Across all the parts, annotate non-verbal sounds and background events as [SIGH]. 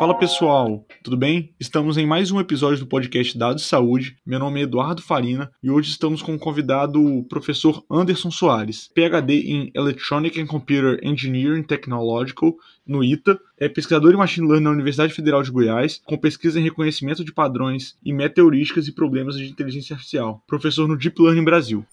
Fala pessoal, tudo bem? Estamos em mais um episódio do podcast Dados de Saúde. Meu nome é Eduardo Farina e hoje estamos com o convidado o professor Anderson Soares, PhD em Electronic and Computer Engineering Technological no ITA, é pesquisador em Machine Learning na Universidade Federal de Goiás, com pesquisa em reconhecimento de padrões e meteorísticas e problemas de inteligência artificial, professor no Deep Learning Brasil.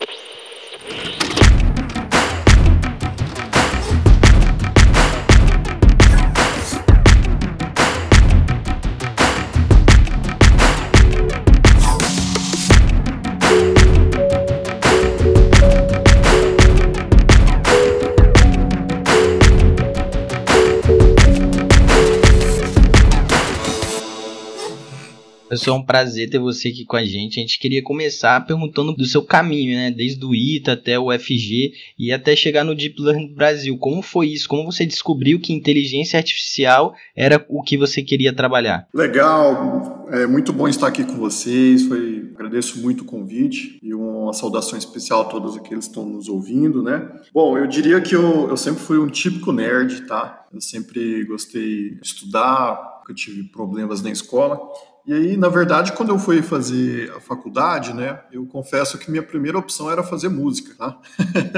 Pessoal, é um prazer ter você aqui com a gente. A gente queria começar perguntando do seu caminho, né? Desde o ITA até o FG e até chegar no Deep Learning Brasil. Como foi isso? Como você descobriu que inteligência artificial era o que você queria trabalhar? Legal, é muito bom estar aqui com vocês. Foi, agradeço muito o convite e uma saudação especial a todos aqueles que estão nos ouvindo, né? Bom, eu diria que eu, eu sempre fui um típico nerd, tá? Eu sempre gostei de estudar, eu tive problemas na escola e aí, na verdade, quando eu fui fazer a faculdade, né, eu confesso que minha primeira opção era fazer música, tá?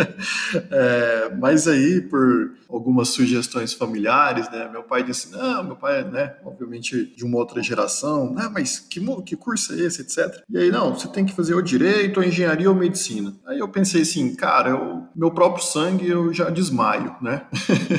[LAUGHS] é, mas aí, por algumas sugestões familiares, né, meu pai disse, não, meu pai, né, obviamente de uma outra geração, ah, mas que, que curso é esse, etc. E aí, não, você tem que fazer o direito, a engenharia ou medicina. Aí eu pensei assim, cara, eu, meu próprio sangue eu já desmaio, né?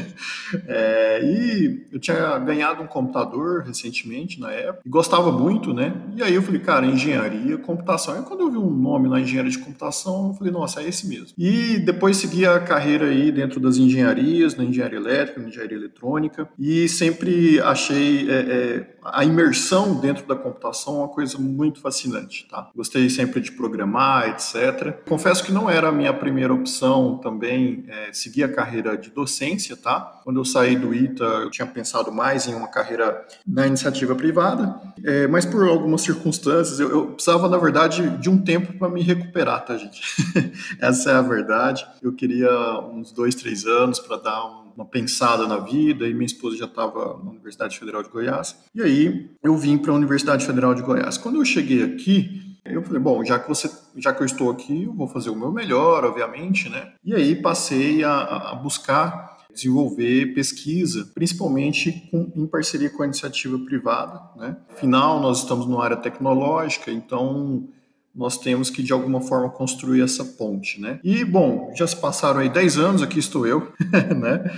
[LAUGHS] é, e eu tinha ganhado um computador recentemente, na época, e gostava muito, né? E aí eu falei, cara, engenharia, computação. Aí quando eu vi um nome na engenharia de computação, eu falei, nossa, é esse mesmo. E depois segui a carreira aí dentro das engenharias, na engenharia elétrica, na engenharia eletrônica, e sempre achei é, é, a imersão dentro da computação uma coisa muito fascinante, tá? Gostei sempre de programar, etc. Confesso que não era a minha primeira opção também é, seguir a carreira de docência, tá? Quando eu saí do ITA, eu tinha pensado mais em uma carreira na iniciativa privada, é, mas por algumas circunstâncias, eu, eu, precisava, na verdade, de um tempo para me recuperar, tá, gente? [LAUGHS] Essa é a verdade. Eu queria uns dois, três anos para dar um uma pensada na vida e minha esposa já estava na Universidade Federal de Goiás. E aí eu vim para a Universidade Federal de Goiás. Quando eu cheguei aqui, eu falei, bom, já que você, já que eu estou aqui, eu vou fazer o meu melhor, obviamente, né? E aí passei a, a buscar desenvolver pesquisa, principalmente com, em parceria com a iniciativa privada, né? Afinal, nós estamos numa área tecnológica, então nós temos que de alguma forma construir essa ponte, né? E bom, já se passaram aí 10 anos, aqui estou eu, [LAUGHS] né?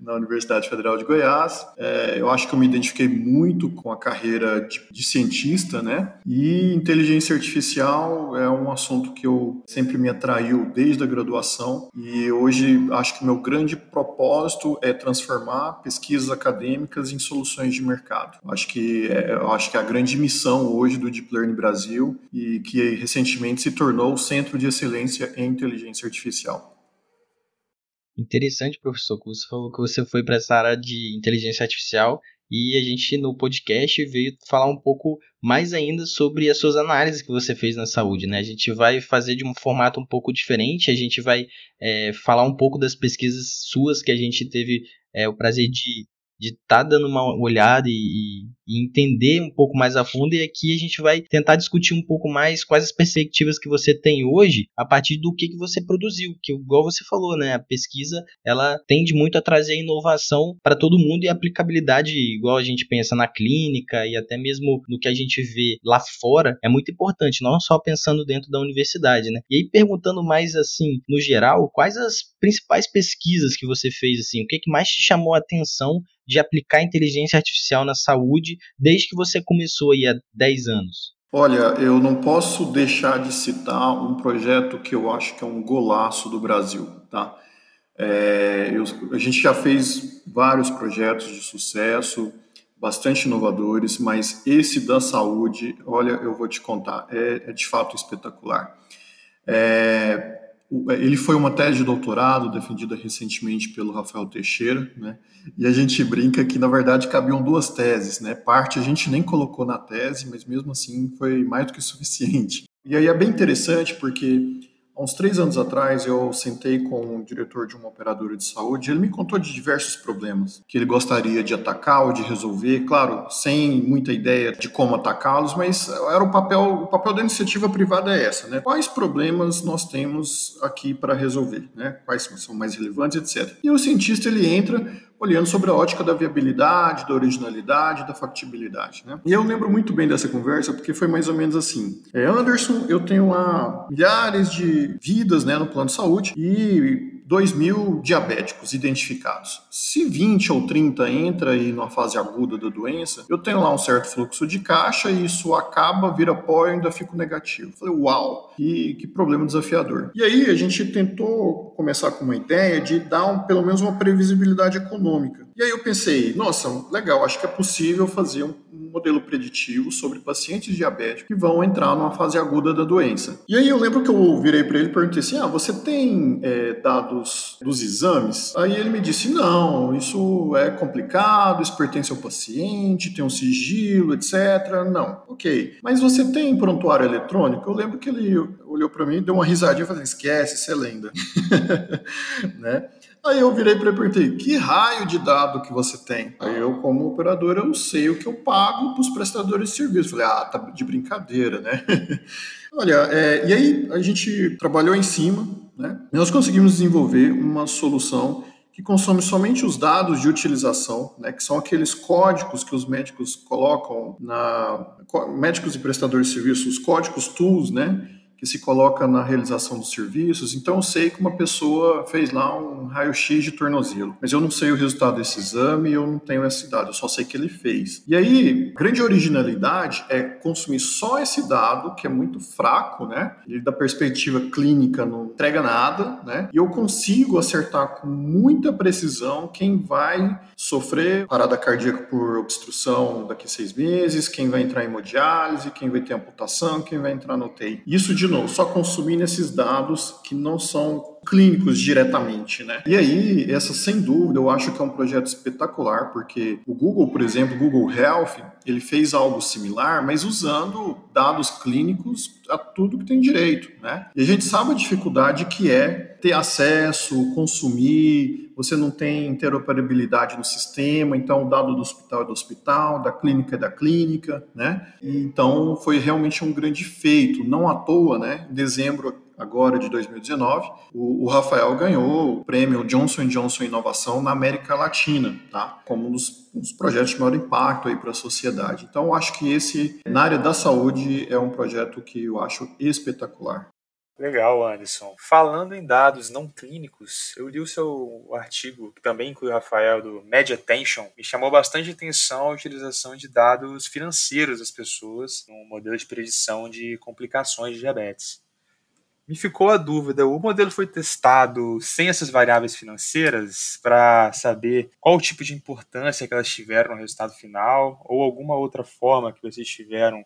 Na Universidade Federal de Goiás. É, eu acho que eu me identifiquei muito com a carreira de, de, cientista, né? E inteligência artificial é um assunto que eu sempre me atraiu desde a graduação e hoje acho que meu grande propósito é transformar pesquisas acadêmicas em soluções de mercado. Acho que é, acho que é a grande missão hoje do Deep Learning Brasil e que recentemente se tornou o Centro de Excelência em Inteligência Artificial. Interessante, professor, que você falou que você foi para essa área de inteligência artificial e a gente no podcast veio falar um pouco mais ainda sobre as suas análises que você fez na saúde, né? A gente vai fazer de um formato um pouco diferente, a gente vai é, falar um pouco das pesquisas suas que a gente teve é, o prazer de de estar tá dando uma olhada e, e, entender um pouco mais a fundo. E aqui a gente vai tentar discutir um pouco mais quais as perspectivas que você tem hoje a partir do que, que você produziu. Que, igual você falou, né? A pesquisa ela tende muito a trazer inovação para todo mundo e aplicabilidade, igual a gente pensa na clínica e até mesmo no que a gente vê lá fora, é muito importante, não só pensando dentro da universidade, né? E aí, perguntando mais assim, no geral, quais as principais pesquisas que você fez, assim, o que, que mais te chamou a atenção de aplicar inteligência artificial na saúde desde que você começou aí há 10 anos? Olha, eu não posso deixar de citar um projeto que eu acho que é um golaço do Brasil, tá? É, eu, a gente já fez vários projetos de sucesso, bastante inovadores, mas esse da saúde, olha, eu vou te contar, é, é de fato espetacular. É, ele foi uma tese de doutorado defendida recentemente pelo Rafael Teixeira, né? E a gente brinca que na verdade cabiam duas teses, né? Parte a gente nem colocou na tese, mas mesmo assim foi mais do que suficiente. E aí é bem interessante porque Há uns três anos atrás, eu sentei com o diretor de uma operadora de saúde. Ele me contou de diversos problemas que ele gostaria de atacar ou de resolver, claro, sem muita ideia de como atacá-los, mas era o papel, o papel da iniciativa privada é essa, né? Quais problemas nós temos aqui para resolver, né? Quais são mais relevantes, etc. E o cientista ele entra olhando sobre a ótica da viabilidade, da originalidade, da factibilidade. Né? E eu lembro muito bem dessa conversa porque foi mais ou menos assim: é, Anderson, eu tenho lá milhares de vidas né, no plano de saúde e 2 mil diabéticos identificados. Se 20 ou 30 entra aí numa fase aguda da doença, eu tenho lá um certo fluxo de caixa e isso acaba, vira pó e ainda fico negativo. Falei, uau, que, que problema desafiador. E aí a gente tentou começar com uma ideia de dar um, pelo menos uma previsibilidade econômica. E aí eu pensei, nossa, legal, acho que é possível fazer um, modelo preditivo sobre pacientes diabéticos que vão entrar numa fase aguda da doença. E aí eu lembro que eu virei para ele e perguntei assim, ah, você tem é, dados dos exames? Aí ele me disse, não, isso é complicado, isso pertence ao paciente, tem um sigilo, etc. Não, ok. Mas você tem prontuário eletrônico? Eu lembro que ele olhou para mim, deu uma risadinha e falou, esquece, isso é lenda. [LAUGHS] né? Aí eu virei para ele e perguntei, que raio de dado que você tem? Aí eu, como operador, eu sei o que eu pago para os prestadores de serviço. Falei, ah, tá de brincadeira, né? [LAUGHS] Olha, é, e aí a gente trabalhou em cima, né? Nós conseguimos desenvolver uma solução que consome somente os dados de utilização, né, que são aqueles códigos que os médicos colocam na médicos e prestadores de serviços, os códigos tools, né, que se coloca na realização dos serviços. Então eu sei que uma pessoa fez lá um raio-x de tornozelo, mas eu não sei o resultado desse exame, eu não tenho essa idade, eu só sei que ele fez. E aí, grande originalidade é consumir só esse dado, que é muito fraco, né? Ele da perspectiva clínica não entrega nada, né? E eu consigo acertar com muita precisão quem vai sofrer parada cardíaca por obstrução daqui a seis meses, quem vai entrar em hemodiálise, quem vai ter amputação, quem vai entrar no UTI. Isso de novo, só consumindo esses dados que não são clínicos diretamente, né? E aí, essa sem dúvida, eu acho que é um projeto espetacular, porque o Google, por exemplo, Google Health, ele fez algo similar, mas usando dados clínicos a tudo que tem direito, né? E a gente sabe a dificuldade que é ter acesso, consumir, você não tem interoperabilidade no sistema, então o dado do hospital é do hospital, da clínica é da clínica, né? Então foi realmente um grande feito, não à toa, né? Em dezembro agora de 2019, o, Rafael ganhou o prêmio Johnson Johnson Inovação na América Latina, tá? Como um dos, um dos projetos de maior impacto aí para a sociedade. Então, acho que esse, na área da saúde, é um projeto que eu acho espetacular. Legal, Anderson. Falando em dados não clínicos, eu li o seu artigo, que também inclui o Rafael, do Media Attention, me chamou bastante atenção a utilização de dados financeiros das pessoas no modelo de predição de complicações de diabetes. Me ficou a dúvida: o modelo foi testado sem essas variáveis financeiras para saber qual o tipo de importância que elas tiveram no resultado final ou alguma outra forma que vocês tiveram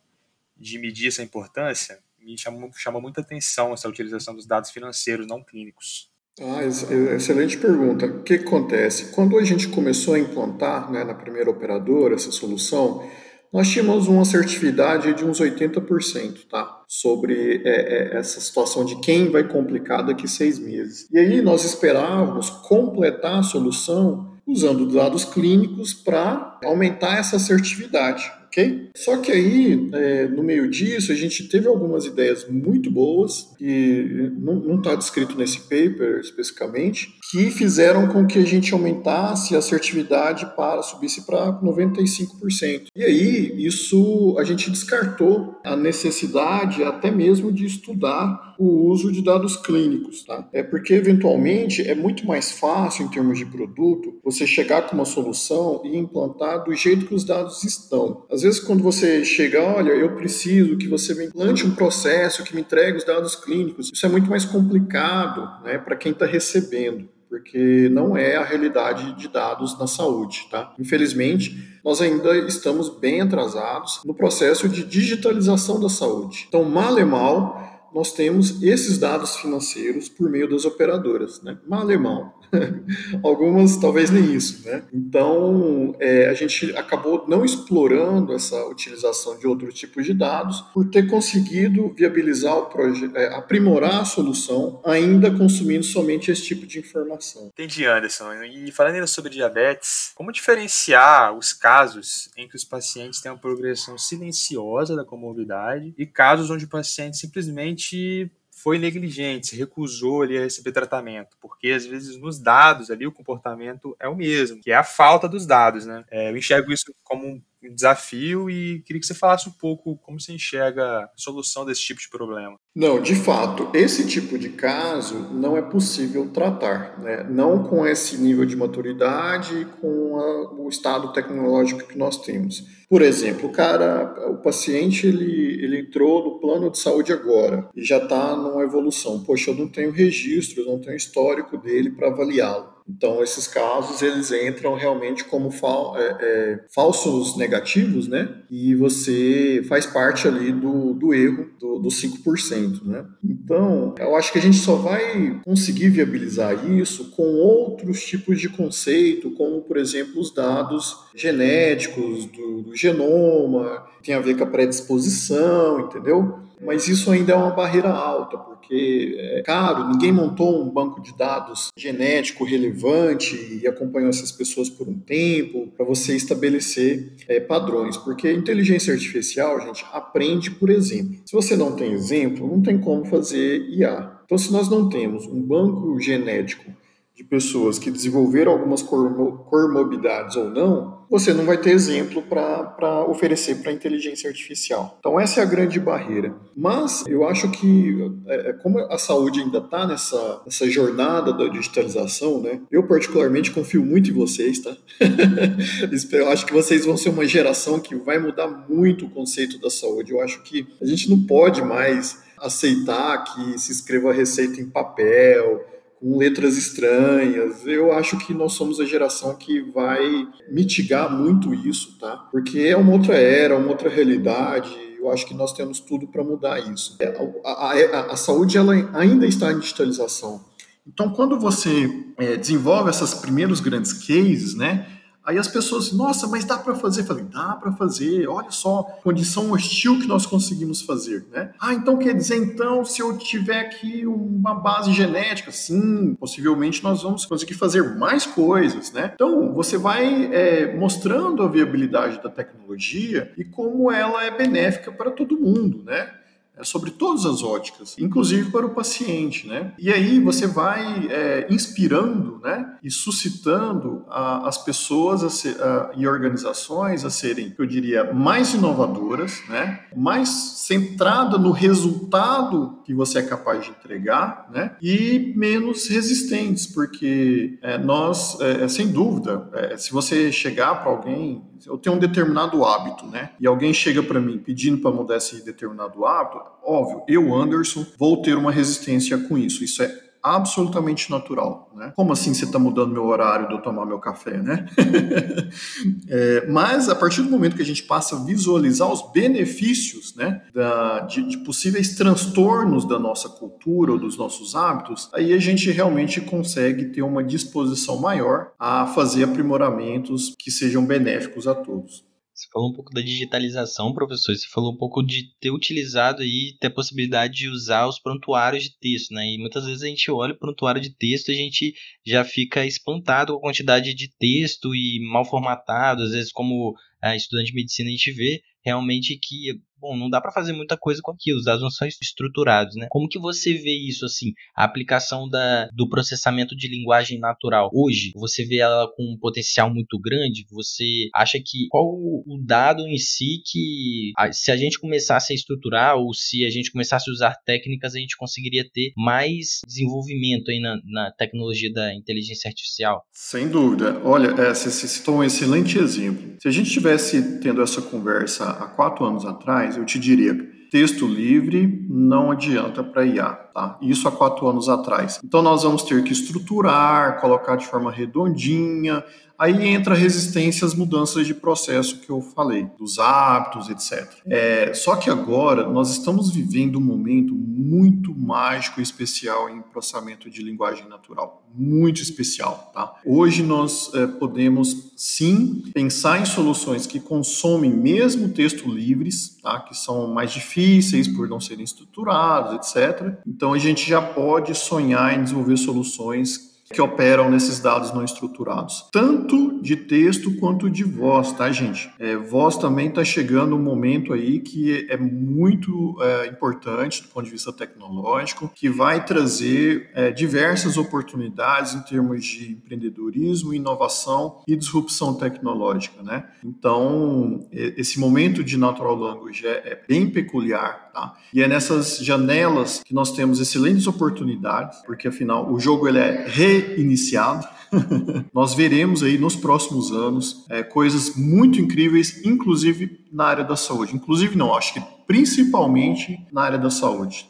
de medir essa importância? Me chamou, chamou muita atenção essa utilização dos dados financeiros não clínicos. Ah, excelente pergunta. O que acontece? Quando a gente começou a implantar né, na primeira operadora essa solução, nós tínhamos uma assertividade de uns 80%, tá? Sobre é, é, essa situação de quem vai complicar daqui seis meses. E aí nós esperávamos completar a solução usando dados clínicos para aumentar essa assertividade ok? Só que aí, é, no meio disso, a gente teve algumas ideias muito boas, que não está descrito nesse paper especificamente, que fizeram com que a gente aumentasse a assertividade para subisse para 95%. E aí, isso a gente descartou a necessidade até mesmo de estudar o uso de dados clínicos, tá? É porque eventualmente é muito mais fácil em termos de produto você chegar com uma solução e implantar do jeito que os dados estão. Às vezes quando você chega, olha, eu preciso que você me implante um processo que me entregue os dados clínicos, isso é muito mais complicado, né, para quem está recebendo porque não é a realidade de dados na saúde, tá? Infelizmente, nós ainda estamos bem atrasados no processo de digitalização da saúde. Então, mal e mal, nós temos esses dados financeiros por meio das operadoras, né? Mal e mal. [LAUGHS] Algumas talvez nem isso, né? Então é, a gente acabou não explorando essa utilização de outros tipos de dados por ter conseguido viabilizar o projeto, é, aprimorar a solução, ainda consumindo somente esse tipo de informação. Entendi, Anderson. E falando ainda sobre diabetes, como diferenciar os casos em que os pacientes têm uma progressão silenciosa da comorbidade e casos onde o paciente simplesmente foi negligente, recusou ali a receber tratamento, porque às vezes nos dados ali o comportamento é o mesmo, que é a falta dos dados, né? É, eu enxergo isso como um desafio e queria que você falasse um pouco como você enxerga a solução desse tipo de problema. Não, de fato, esse tipo de caso não é possível tratar, né? não com esse nível de maturidade e com a, o estado tecnológico que nós temos. Por exemplo, o cara, o paciente, ele, ele entrou no plano de saúde agora e já está numa evolução. Poxa, eu não tenho registro, eu não tenho histórico dele para avaliá-lo. Então, esses casos, eles entram realmente como fal é, é, falsos negativos, né? E você faz parte ali do, do erro do, dos 5%, né? Então, eu acho que a gente só vai conseguir viabilizar isso com outros tipos de conceito, como, por exemplo, os dados genéticos do, do genoma, tem a ver com a predisposição, entendeu? Mas isso ainda é uma barreira alta, porque é caro, ninguém montou um banco de dados genético relevante e acompanhou essas pessoas por um tempo para você estabelecer é, padrões. Porque inteligência artificial, gente, aprende por exemplo. Se você não tem exemplo, não tem como fazer IA. Então, se nós não temos um banco genético de pessoas que desenvolveram algumas comorbidades ou não, você não vai ter exemplo para oferecer para a inteligência artificial. Então, essa é a grande barreira. Mas eu acho que, é, é como a saúde ainda está nessa, nessa jornada da digitalização, né? Eu, particularmente, confio muito em vocês, tá? [LAUGHS] eu acho que vocês vão ser uma geração que vai mudar muito o conceito da saúde. Eu acho que a gente não pode mais aceitar que se escreva receita em papel com letras estranhas. Eu acho que nós somos a geração que vai mitigar muito isso, tá? Porque é uma outra era, uma outra realidade. Eu acho que nós temos tudo para mudar isso. É, a, a, a, a, saúde ela ainda está em digitalização. Então, quando você é, desenvolve esses primeiros grandes cases, né? Aí as pessoas, nossa, mas dá para fazer? Eu falei, dá para fazer. Olha só, condição hostil que nós conseguimos fazer, né? Ah, então quer dizer, então, se eu tiver aqui uma base genética, sim, possivelmente nós vamos conseguir fazer mais coisas, né? Então, você vai é, mostrando a viabilidade da tecnologia e como ela é benéfica para todo mundo, né? É sobre todas as óticas, inclusive para o paciente, né? E aí você vai é, inspirando, né, e suscitando a, as pessoas a ser, a, e organizações a serem, eu diria, mais inovadoras, né, mais centrada no resultado que você é capaz de entregar, né, e menos resistentes, porque é, nós, é, sem dúvida, é, se você chegar para alguém eu tenho um determinado hábito, né? E alguém chega para mim pedindo para mudar esse determinado hábito, óbvio, eu, Anderson, vou ter uma resistência com isso. Isso é absolutamente natural, né? Como assim você está mudando meu horário de eu tomar meu café, né? [LAUGHS] é, mas a partir do momento que a gente passa a visualizar os benefícios, né, da, de, de, possíveis transtornos da nossa cultura ou dos nossos hábitos, aí a gente realmente consegue ter uma disposição maior a fazer aprimoramentos que sejam benéficos a todos. Você falou um pouco da digitalização, professor. Você falou um pouco de ter utilizado e ter a possibilidade de usar os prontuários de texto, né? E muitas vezes a gente olha o prontuário de texto e a gente já fica espantado com a quantidade de texto e mal formatado. Às vezes, como é, estudante de medicina, a gente vê realmente que bom, não dá para fazer muita coisa com aquilo, os dados não são estruturados, né? Como que você vê isso assim, a aplicação da, do processamento de linguagem natural hoje? Você vê ela com um potencial muito grande? Você acha que qual o dado em si que se a gente começasse a estruturar ou se a gente começasse a usar técnicas, a gente conseguiria ter mais desenvolvimento aí na, na tecnologia da inteligência artificial? Sem dúvida. Olha, é, você citou um excelente exemplo. Se a gente estivesse tendo essa conversa há quatro anos atrás, eu te diria, texto livre não adianta para IA, tá? Isso há quatro anos atrás. Então nós vamos ter que estruturar, colocar de forma redondinha, Aí entra resistência às mudanças de processo que eu falei, dos hábitos, etc. É, só que agora nós estamos vivendo um momento muito mágico e especial em processamento de linguagem natural. Muito especial, tá? Hoje nós é, podemos sim pensar em soluções que consomem mesmo texto livres, tá? Que são mais difíceis por não serem estruturados, etc. Então a gente já pode sonhar em desenvolver soluções que operam nesses dados não estruturados, tanto de texto quanto de voz, tá, gente? É, voz também está chegando um momento aí que é muito é, importante do ponto de vista tecnológico, que vai trazer é, diversas oportunidades em termos de empreendedorismo, inovação e disrupção tecnológica, né? Então, esse momento de natural language é, é bem peculiar, tá? E é nessas janelas que nós temos excelentes oportunidades, porque afinal o jogo ele é re reiniciado. [LAUGHS] Nós veremos aí nos próximos anos é, coisas muito incríveis, inclusive na área da saúde. Inclusive, não, acho que principalmente na área da saúde.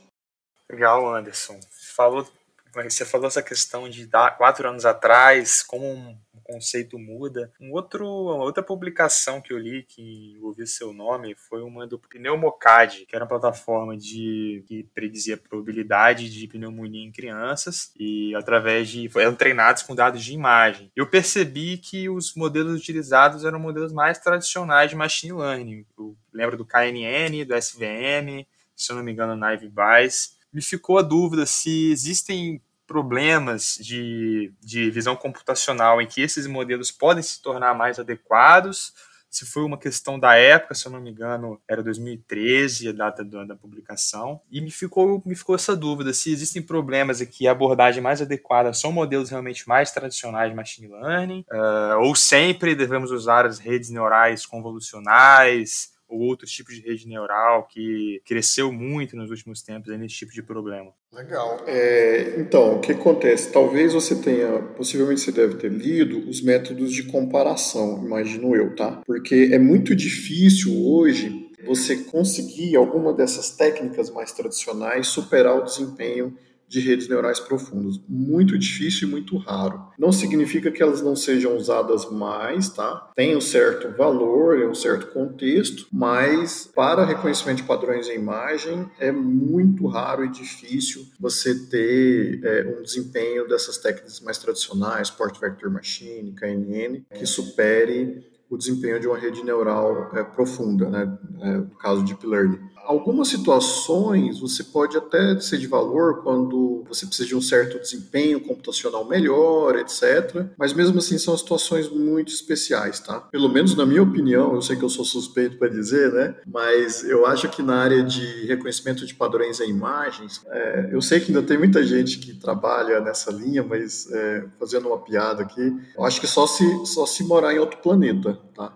Legal, Anderson. Falou, você falou essa questão de quatro anos atrás, como um conceito muda. Um outro, uma outra publicação que eu li que envolvia seu nome foi uma do Pneumocad, que era uma plataforma de que predizia a probabilidade de pneumonia em crianças e através de eram treinados com dados de imagem. Eu percebi que os modelos utilizados eram modelos mais tradicionais de machine learning. Eu lembro do KNN, do SVM, se eu não me engano, Naive Bayes. Me ficou a dúvida se existem problemas de, de visão computacional em que esses modelos podem se tornar mais adequados, se foi uma questão da época, se eu não me engano, era 2013 a data da, da, publicação, e me ficou, me ficou essa dúvida se existem problemas aqui, a abordagem mais adequada são modelos realmente mais tradicionais de machine learning, uh, ou sempre devemos usar as redes neurais convolucionais, ou outros tipos de rede neural que cresceu muito nos últimos tempos nesse tipo de problema. Legal. É, então, o que acontece? Talvez você tenha, possivelmente você deve ter lido os métodos de comparação, imagino eu, tá? Porque é muito difícil hoje você conseguir alguma dessas técnicas mais tradicionais superar o desempenho de redes neurais profundas. Muito difícil e muito raro. Não significa que elas não sejam usadas mais, tá? Tem um certo valor, um certo contexto, mas para reconhecimento de padrões em imagem é muito raro e difícil você ter é, um desempenho dessas técnicas mais tradicionais, Port Vector Machine, KNN, que supere o desempenho de uma rede neural é, profunda, né? É, no caso de Deep Learning algumas situações você pode até ser de valor quando você precisa de um certo desempenho computacional melhor, etc. Mas mesmo assim são situações muito especiais, tá? Pelo menos na minha opinião, eu sei que eu sou suspeito para dizer, né? Mas eu acho que na área de reconhecimento de padrões em imagens, é, eu sei que ainda tem muita gente que trabalha nessa linha, mas é, fazendo uma piada aqui, eu acho que só se, só se morar em outro planeta, tá?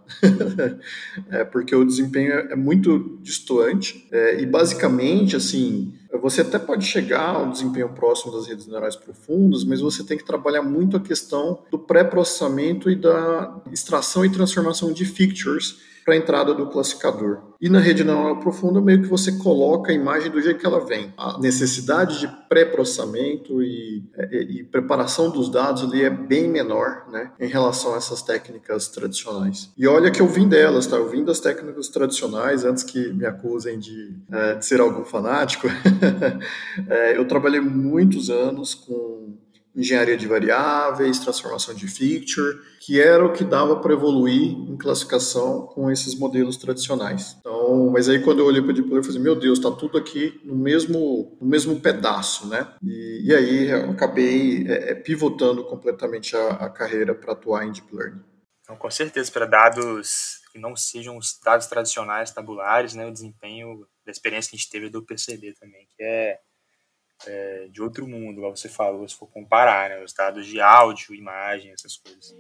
[LAUGHS] é porque o desempenho é muito distante é, e basicamente, assim, você até pode chegar a um desempenho próximo das redes neurais profundas, mas você tem que trabalhar muito a questão do pré-processamento e da extração e transformação de features para a entrada do classificador. E na rede neural profunda, meio que você coloca a imagem do jeito que ela vem. A necessidade de pré-processamento e, e, e, preparação dos dados ali é bem menor né, em relação a essas técnicas tradicionais. E olha que eu vim delas, tá? Eu vim das técnicas tradicionais, antes que me acusem de, é, de ser algum fanático. [LAUGHS] é, eu trabalhei muitos anos com engenharia de variáveis, transformação de feature, que era o que dava para evoluir em classificação com esses modelos tradicionais. Então, mas aí quando eu olhei para o Deep Learning, eu falei, meu Deus, está tudo aqui no mesmo, no mesmo pedaço, né? E, e aí eu acabei é, é pivotando completamente a, a carreira para atuar em Deep Learning. Então, com certeza, para dados que não sejam os dados tradicionais tabulares, né, o desempenho da experiência que a gente teve do perceber também, que é é, de outro mundo, igual você falou, se for comparar, né, os dados de áudio, imagem, essas coisas.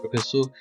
Professor,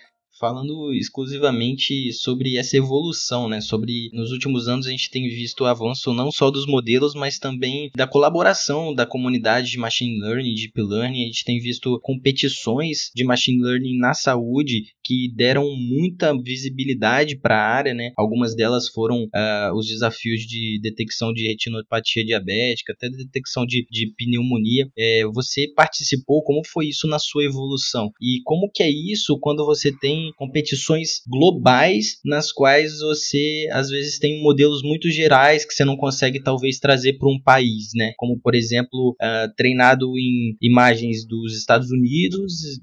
falando exclusivamente sobre essa evolução, né? Sobre nos últimos anos a gente tem visto o avanço não só dos modelos, mas também da colaboração da comunidade de machine learning, deep learning. A gente tem visto competições de machine learning na saúde que deram muita visibilidade para a área, né? Algumas delas foram uh, os desafios de detecção de retinopatia diabética, até detecção de, de pneumonia. É, você participou, como foi isso na sua evolução? E como que é isso quando você tem competições globais nas quais você às vezes tem modelos muito gerais que você não consegue talvez trazer para um país, né? Como por exemplo, uh, treinado em imagens dos Estados Unidos,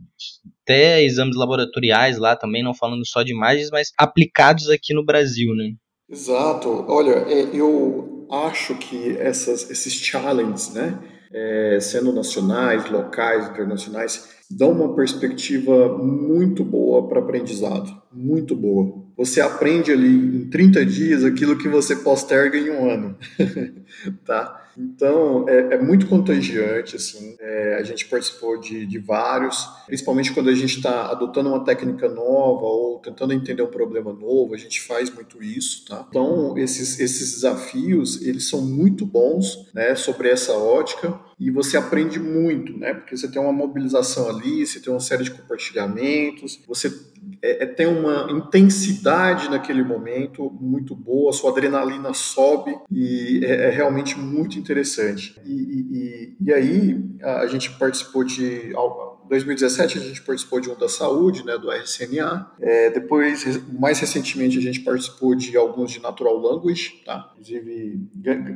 até exames laboratoriais lá também, não falando só de imagens, mas aplicados aqui no Brasil, né? Exato. Olha, é, eu acho que essas, esses challenges, né, é, sendo nacionais, locais, internacionais, dão uma perspectiva muito boa para aprendizado, muito boa. Você aprende ali em 30 dias aquilo que você posterga em um ano, [LAUGHS] tá? Então, é, é, muito contagiante, assim. É, a gente participou de, de vários, principalmente quando a gente está adotando uma técnica nova ou tentando entender um problema novo, a gente faz muito isso, tá? Então, esses, esses desafios, eles são muito bons, né, sobre essa ótica e você aprende muito, né? Porque você tem uma mobilização ali, você tem uma série de compartilhamentos, você é, é, tem uma intensidade naquele momento muito boa, sua adrenalina sobe e é, é realmente muito interessante. E, e, e, aí a gente participou de 2017 a gente participou de um da saúde, né, do RCNA. É, depois, mais recentemente, a gente participou de alguns de Natural Language, tá? Inclusive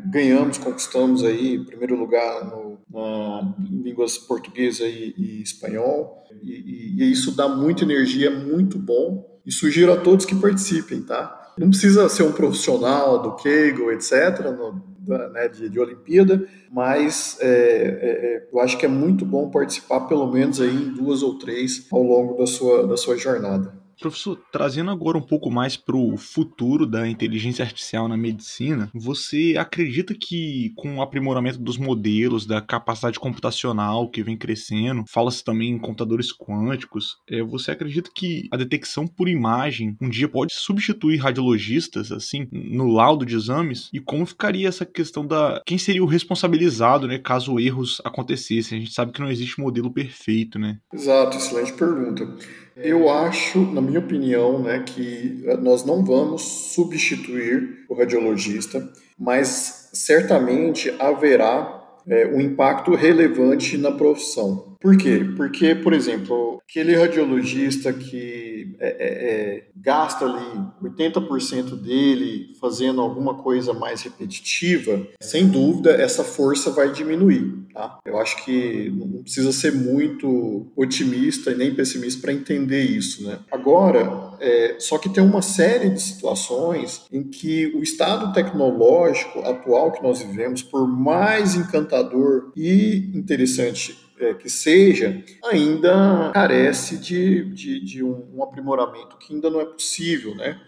ganhamos, conquistamos aí primeiro lugar no, na línguas portuguesa e, e espanhol. E, e, e, isso dá muita energia, é muito bom. E sugiro a todos que participem, tá? Não precisa ser um profissional do Kegel, etc., no, da, né, de, de, Olimpíada, mas é, é, é, eu acho que é muito bom participar pelo menos aí em duas ou três ao longo da sua, da sua jornada. Professor, trazendo agora um pouco mais para o futuro da inteligência artificial na medicina, você acredita que com o aprimoramento dos modelos, da capacidade computacional que vem crescendo, fala-se também em computadores quânticos, é, você acredita que a detecção por imagem um dia pode substituir radiologistas, assim, no laudo de exames? E como ficaria essa questão da quem seria o responsabilizado, né, caso erros acontecessem? A gente sabe que não existe modelo perfeito, né? Exato, excelente pergunta. Eu acho, na minha opinião, né, que nós não vamos substituir o radiologista, mas certamente haverá é, um impacto relevante na profissão. Por quê? Porque, por exemplo, aquele radiologista que é, é, é gasta ali 80% dele fazendo alguma coisa mais repetitiva, sem dúvida essa força vai diminuir. Tá? Eu acho que não precisa ser muito otimista e nem pessimista para entender isso. Né? Agora, é, só que tem uma série de situações em que o estado tecnológico atual que nós vivemos, por mais encantador e interessante é, que seja, ainda carece de, de, de um, aprimoramento que ainda não é possível, né?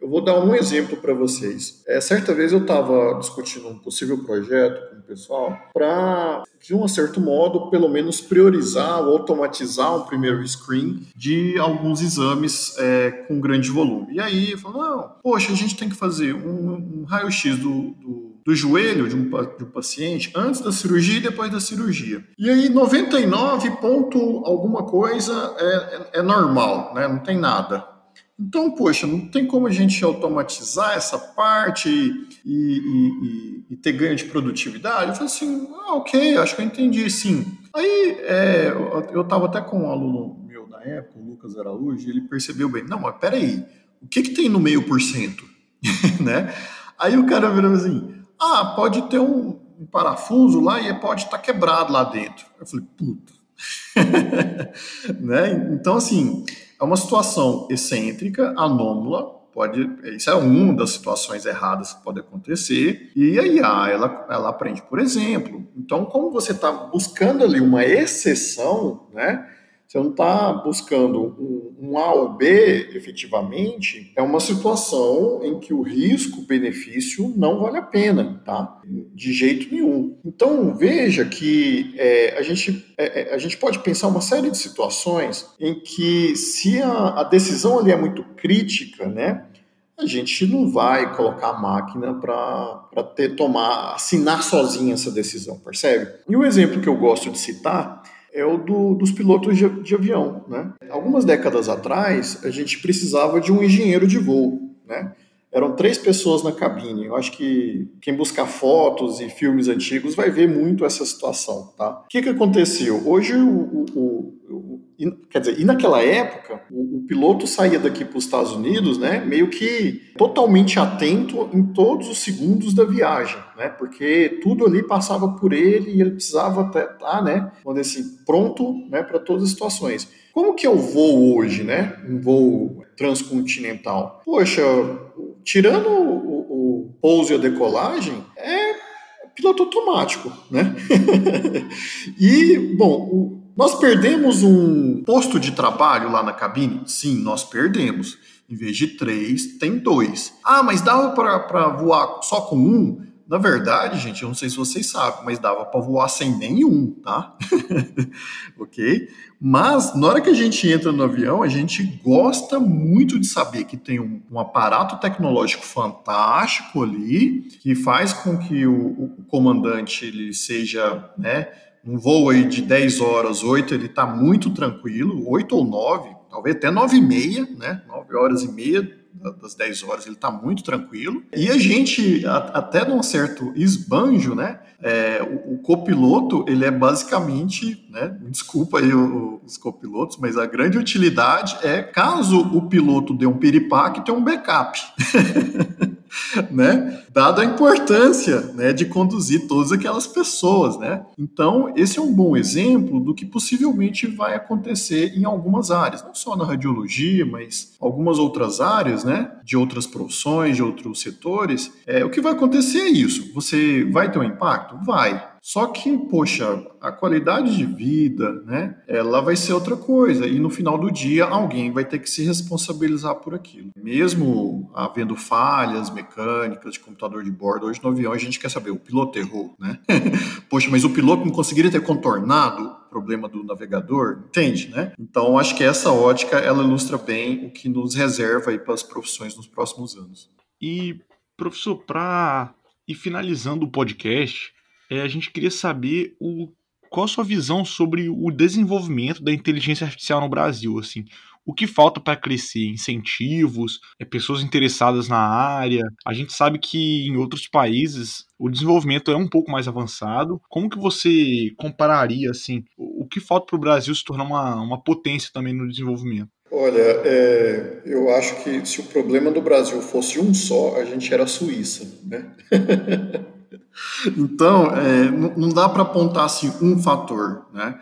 Eu vou dar um exemplo para vocês. É, certa vez eu estava discutindo um possível projeto com o pessoal para, de um certo modo, pelo menos priorizar ou automatizar um primeiro screen de alguns exames é, com grande volume. E aí eu falo, não, poxa, a gente tem que fazer um, um raio-x do, do do joelho de um, de um paciente antes da cirurgia e depois da cirurgia. E aí 99 ponto alguma coisa é, é, é normal, né? não tem nada. Então, poxa, não tem como a gente automatizar essa parte e, e, e, e ter ganho de produtividade? Eu falei assim, ah, ok, acho que eu entendi, sim. Aí é, eu estava até com um aluno meu na época, o Lucas Araújo, ele percebeu bem, não, mas peraí, o que, que tem no meio por cento? [LAUGHS] né? Aí o cara virou assim, ah, pode ter um, um parafuso lá e pode estar tá quebrado lá dentro. Eu falei, puta. [LAUGHS] né? Então, assim, é uma situação excêntrica, anômala, pode, isso é uma das situações erradas que pode acontecer, e a ela, ela aprende por exemplo. Então, como você está buscando ali uma exceção, né, você não está buscando um, um, A ou B, efetivamente, é uma situação em que o risco-benefício não vale a pena, tá? De jeito nenhum. Então, veja que é, a, gente, é, é, a gente pode pensar uma série de situações em que, se a, a decisão ali é muito crítica, né? a gente não vai colocar a máquina para ter tomar assinar sozinha essa decisão, percebe? E o exemplo que eu gosto de citar é o do, dos pilotos de, de avião. Né? Algumas décadas atrás, a gente precisava de um engenheiro de voo. Né? Eram três pessoas na cabine. Eu acho que quem buscar fotos e filmes antigos vai ver muito essa situação. Tá? O que, que aconteceu? Hoje o, o, o e, quer dizer, e naquela época, o, o piloto saía daqui para os Estados Unidos, né, meio que totalmente atento em todos os segundos da viagem, né, porque tudo ali passava por ele e ele precisava estar, tá, né, vamos dizer assim, pronto, né, para todas as situações. Como que é o voo hoje, né, um voo transcontinental? Poxa, tirando o, o pouso e a decolagem, é piloto automático, né? [LAUGHS] e, bom, o, nós perdemos um posto de trabalho lá na cabine? Sim, nós perdemos. Em vez de três, tem dois. Ah, mas dava para voar só com um? Na verdade, gente, eu não sei se vocês sabem, mas dava para voar sem nenhum, tá? [LAUGHS] ok? Mas na hora que a gente entra no avião, a gente gosta muito de saber que tem um, um aparato tecnológico fantástico ali, que faz com que o, o comandante ele seja, né? Um voo aí de 10 horas, 8, ele está muito tranquilo, 8 ou 9, talvez até 9 e meia, né? 9 horas e meia das 10 horas, ele está muito tranquilo. E a gente, a, até num certo esbanjo, né? É, o, o, copiloto, ele é basicamente, né? Desculpa aí o, os copilotos, mas a grande utilidade é caso o piloto dê um piripaque, ter um backup. [LAUGHS] [LAUGHS] né? Dada a importância, né, de conduzir todas aquelas pessoas, né? Então, esse é um bom exemplo do que possivelmente vai acontecer em algumas áreas, não só na radiologia, mas algumas outras áreas, né, de outras profissões, de outros setores. É, o que vai acontecer é isso. Você vai ter um impacto? Vai. Só que, poxa, a qualidade de vida, né, ela vai ser outra coisa. E no final do dia, alguém vai ter que se responsabilizar por aquilo. Mesmo havendo falhas mecânicas de computador de bordo, hoje no avião a gente quer saber, o piloto errou, né? [LAUGHS] poxa, mas o piloto não conseguiria ter contornado o problema do navegador? Entende, né? Então, acho que essa ótica, ela ilustra bem o que nos reserva aí para as profissões nos próximos anos. E, professor, para ir finalizando o podcast, é, a gente queria saber o, qual a sua visão sobre o desenvolvimento da inteligência artificial no Brasil, assim. O que falta para crescer? Incentivos, é, pessoas interessadas na área. A gente sabe que em outros países o desenvolvimento é um pouco mais avançado. Como que você compararia assim? O que falta para o Brasil se tornar uma, uma potência também no desenvolvimento? Olha, é, eu acho que se o problema do Brasil fosse um só, a gente era a Suíça, né? [LAUGHS] Então, é, não dá para apontar assim, um fator, né?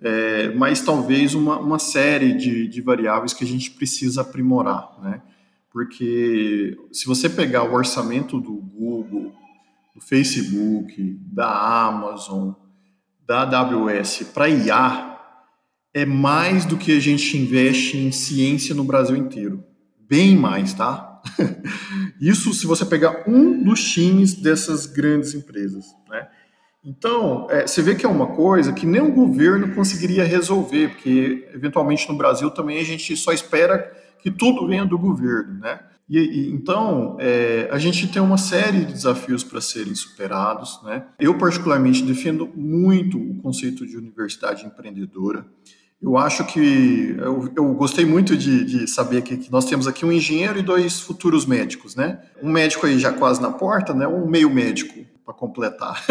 É, mas talvez uma, uma série de, de variáveis que a gente precisa aprimorar, né? Porque se você pegar o orçamento do Google, do Facebook, da Amazon, da AWS para IA, é mais do que a gente investe em ciência no Brasil inteiro. Bem mais, tá? [LAUGHS] Isso se você pegar um dos times dessas grandes empresas, né? Então, é, você vê que é uma coisa que nem o governo conseguiria resolver, porque eventualmente no Brasil também a gente só espera que tudo venha do governo, né? E, e então, é, a gente tem uma série de desafios para serem superados, né? Eu, particularmente, defendo muito o conceito de universidade empreendedora. Eu acho que eu, eu gostei muito de, de saber que, que, nós temos aqui um engenheiro e dois futuros médicos, né? Um médico aí já quase na porta, né? Um meio médico para completar.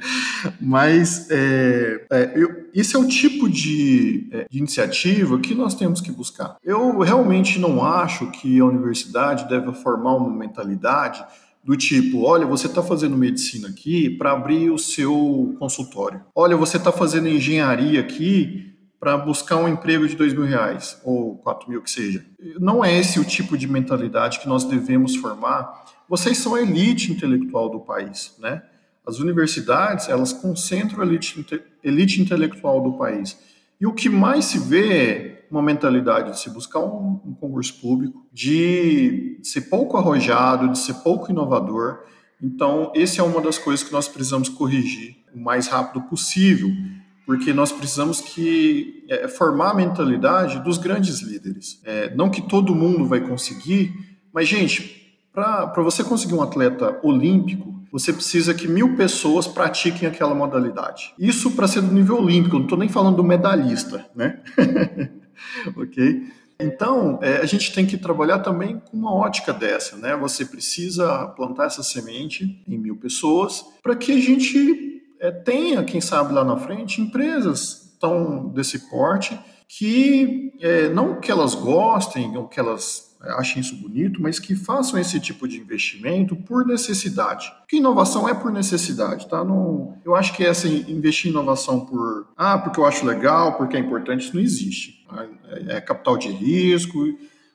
[LAUGHS] Mas é, é, eu, esse é o tipo de, é, de, iniciativa que nós temos que buscar. Eu realmente não acho que a universidade deve formar uma mentalidade do tipo, olha, você está fazendo medicina aqui para abrir o seu consultório. Olha, você está fazendo engenharia aqui para buscar um emprego de dois mil reais ou quatro mil que seja. Não é esse o tipo de mentalidade que nós devemos formar. Vocês são a elite intelectual do país, né? As universidades elas concentram a elite, elite intelectual do país. E o que mais se vê é uma mentalidade de se buscar um, um concurso público, de ser pouco arrojado, de ser pouco inovador. Então, essa é uma das coisas que nós precisamos corrigir o mais rápido possível porque nós precisamos que é, formar a mentalidade dos grandes líderes. É, não que todo mundo vai conseguir, mas, gente, para você conseguir um atleta olímpico, você precisa que mil pessoas pratiquem aquela modalidade. Isso para ser do nível olímpico, não estou nem falando do medalhista, né? [LAUGHS] ok? Então, é, a gente tem que trabalhar também com uma ótica dessa, né? Você precisa plantar essa semente em mil pessoas para que a gente é, tenha, quem sabe lá na frente, empresas tão desse porte que é, não que elas gostem ou que elas achem isso bonito, mas que façam esse tipo de investimento por necessidade. Porque inovação é por necessidade, tá? Não, eu acho que essa investir em inovação por ah, porque eu acho legal, porque é importante, isso não existe. Tá? É, é capital de risco.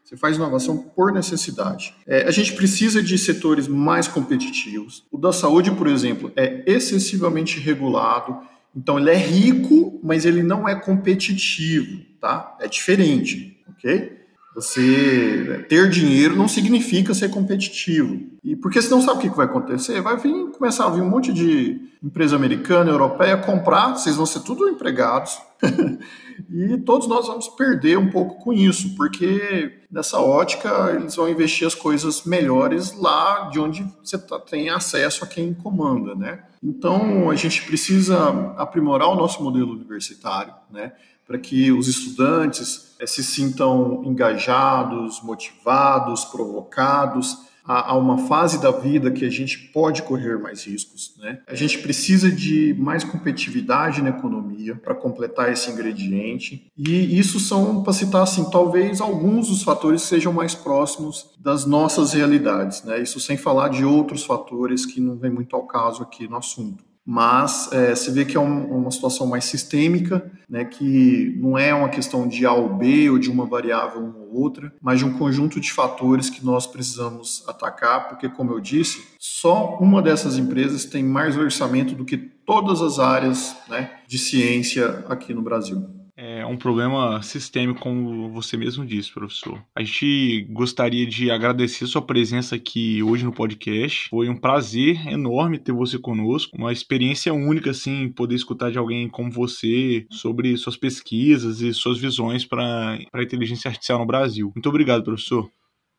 Você faz inovação por necessidade. É, a gente precisa de setores mais competitivos. O da saúde, por exemplo, é excessivamente regulado. Então, ele é rico, mas ele não é competitivo, tá? É diferente, ok? Você ter dinheiro não significa ser competitivo. E porque você não sabe o que vai acontecer, vai vir, começar a vir um monte de empresa americana, europeia comprar, vocês vão ser tudo empregados. [LAUGHS] e todos nós vamos perder um pouco com isso, porque nessa ótica eles vão investir as coisas melhores lá de onde você tá, tem acesso a quem comanda, né? Então a gente precisa aprimorar o nosso modelo universitário, né? para que os estudantes é, se sintam engajados, motivados, provocados a, a, uma fase da vida que a gente pode correr mais riscos. Né? A gente precisa de mais competitividade na economia para completar esse ingrediente. E isso são, para citar assim, talvez alguns dos fatores que sejam mais próximos das nossas realidades. Né? Isso sem falar de outros fatores que não vem muito ao caso aqui no assunto mas é, se vê que é um, uma situação mais sistêmica, né, que não é uma questão de A ou B ou de uma variável uma ou outra, mas de um conjunto de fatores que nós precisamos atacar, porque, como eu disse, só uma dessas empresas tem mais orçamento do que todas as áreas né, de ciência aqui no Brasil é um problema sistêmico, como você mesmo disse, professor. A gente gostaria de agradecer sua presença aqui hoje no podcast. Foi um prazer enorme ter você conosco, uma experiência única, assim, poder escutar de alguém como você sobre suas pesquisas e suas visões para a inteligência artificial no Brasil. Muito obrigado, professor.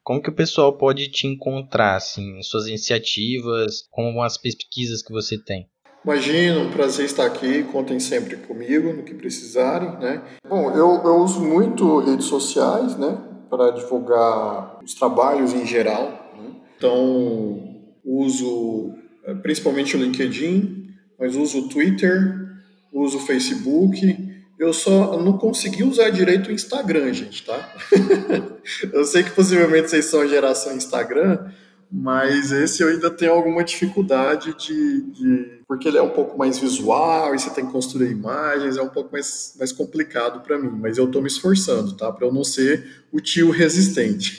Como que o pessoal pode te encontrar, assim, suas iniciativas, como as pesquisas que você tem? Imagina, um prazer estar aqui, contem sempre comigo no que precisarem, né? Bom, eu, eu uso muito redes sociais, né, para divulgar os trabalhos em geral, né? Então, uso eh, principalmente o LinkedIn, mas uso o Twitter, uso o Facebook, eu só não consegui usar direito o Instagram, gente, tá? [LAUGHS] eu sei que possivelmente vocês são a geração Instagram, mas esse eu ainda tenho alguma dificuldade de, de, porque ele é um pouco mais visual e você tem que construir imagens, é um pouco mais, mais complicado para mim, mas eu estou me esforçando, tá? Para eu não ser o tio resistente.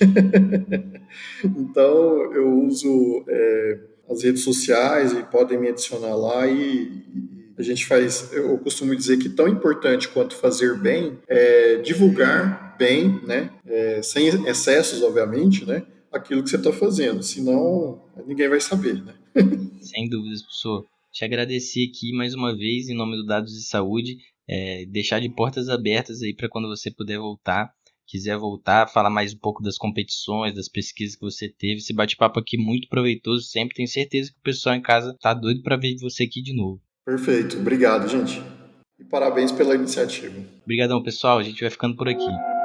[LAUGHS] então eu uso é, as redes sociais e podem me adicionar lá e, e a gente faz, eu costumo dizer que tão importante quanto fazer bem é divulgar bem, né? É, sem excessos, obviamente, né? Aquilo que você está fazendo, senão ninguém vai saber, né? [LAUGHS] Sem dúvidas, professor. Te agradecer aqui mais uma vez em nome do Dados de Saúde, é, deixar de portas abertas aí para quando você puder voltar, quiser voltar, falar mais um pouco das competições, das pesquisas que você teve. Esse bate-papo aqui muito proveitoso, sempre tenho certeza que o pessoal em casa tá doido para ver você aqui de novo. Perfeito, obrigado, gente. E parabéns pela iniciativa. Obrigadão, pessoal. A gente vai ficando por aqui.